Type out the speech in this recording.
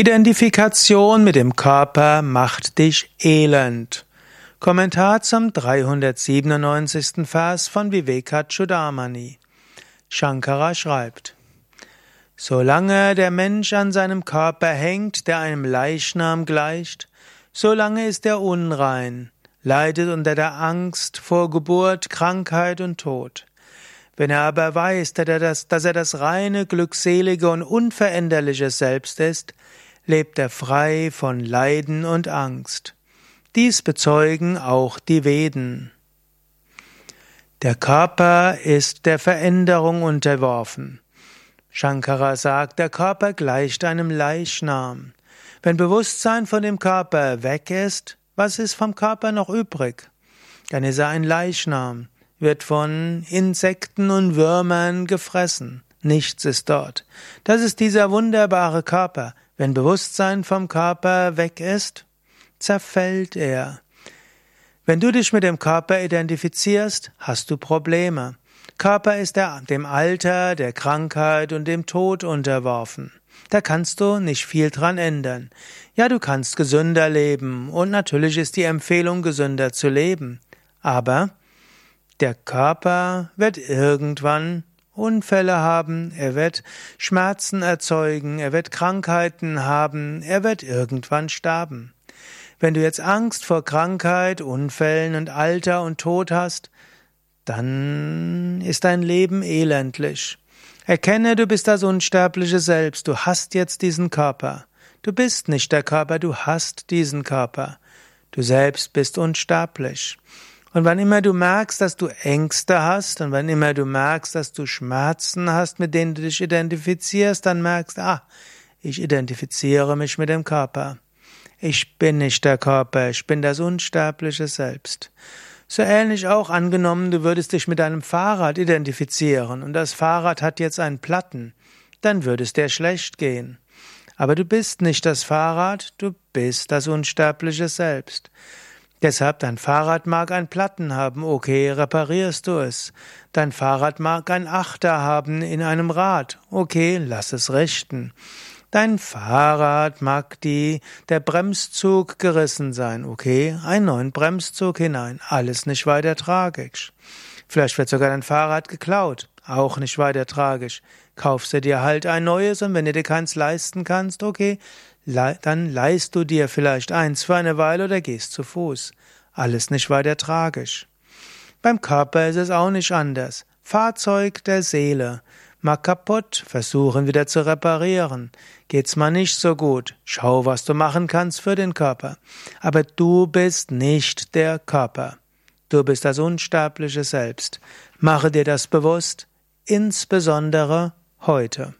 Identifikation mit dem Körper macht dich elend. Kommentar zum 397. Vers von Vivekachudamani. Shankara schreibt, Solange der Mensch an seinem Körper hängt, der einem Leichnam gleicht, solange ist er unrein, leidet unter der Angst vor Geburt, Krankheit und Tod. Wenn er aber weiß, dass er das, dass er das reine, glückselige und unveränderliche Selbst ist, lebt er frei von Leiden und Angst. Dies bezeugen auch die Veden. Der Körper ist der Veränderung unterworfen. Shankara sagt, der Körper gleicht einem Leichnam. Wenn Bewusstsein von dem Körper weg ist, was ist vom Körper noch übrig? Dann ist er ein Leichnam, wird von Insekten und Würmern gefressen. Nichts ist dort. Das ist dieser wunderbare Körper. Wenn Bewusstsein vom Körper weg ist, zerfällt er. Wenn du dich mit dem Körper identifizierst, hast du Probleme. Körper ist der, dem Alter, der Krankheit und dem Tod unterworfen. Da kannst du nicht viel dran ändern. Ja, du kannst gesünder leben und natürlich ist die Empfehlung, gesünder zu leben. Aber der Körper wird irgendwann Unfälle haben, er wird Schmerzen erzeugen, er wird Krankheiten haben, er wird irgendwann sterben. Wenn du jetzt Angst vor Krankheit, Unfällen und Alter und Tod hast, dann ist dein Leben elendlich. Erkenne, du bist das unsterbliche Selbst, du hast jetzt diesen Körper. Du bist nicht der Körper, du hast diesen Körper. Du selbst bist unsterblich. Und wann immer du merkst, dass du Ängste hast und wann immer du merkst, dass du Schmerzen hast, mit denen du dich identifizierst, dann merkst, ah, ich identifiziere mich mit dem Körper. Ich bin nicht der Körper, ich bin das unsterbliche Selbst. So ähnlich auch angenommen, du würdest dich mit deinem Fahrrad identifizieren und das Fahrrad hat jetzt einen Platten, dann würde es dir schlecht gehen. Aber du bist nicht das Fahrrad, du bist das unsterbliche Selbst. Deshalb, dein Fahrrad mag ein Platten haben, okay, reparierst du es. Dein Fahrrad mag ein Achter haben in einem Rad, okay, lass es richten. Dein Fahrrad mag die, der Bremszug gerissen sein, okay, einen neuen Bremszug hinein, alles nicht weiter tragisch. Vielleicht wird sogar dein Fahrrad geklaut, auch nicht weiter tragisch. Kaufst du dir halt ein neues und wenn du dir keins leisten kannst, okay, dann leist du dir vielleicht eins für eine Weile oder gehst zu Fuß. Alles nicht weiter tragisch. Beim Körper ist es auch nicht anders. Fahrzeug der Seele. Mal kaputt, versuchen wieder zu reparieren. Geht's mal nicht so gut, schau, was du machen kannst für den Körper. Aber du bist nicht der Körper. Du bist das unsterbliche Selbst. Mache dir das bewusst, insbesondere heute.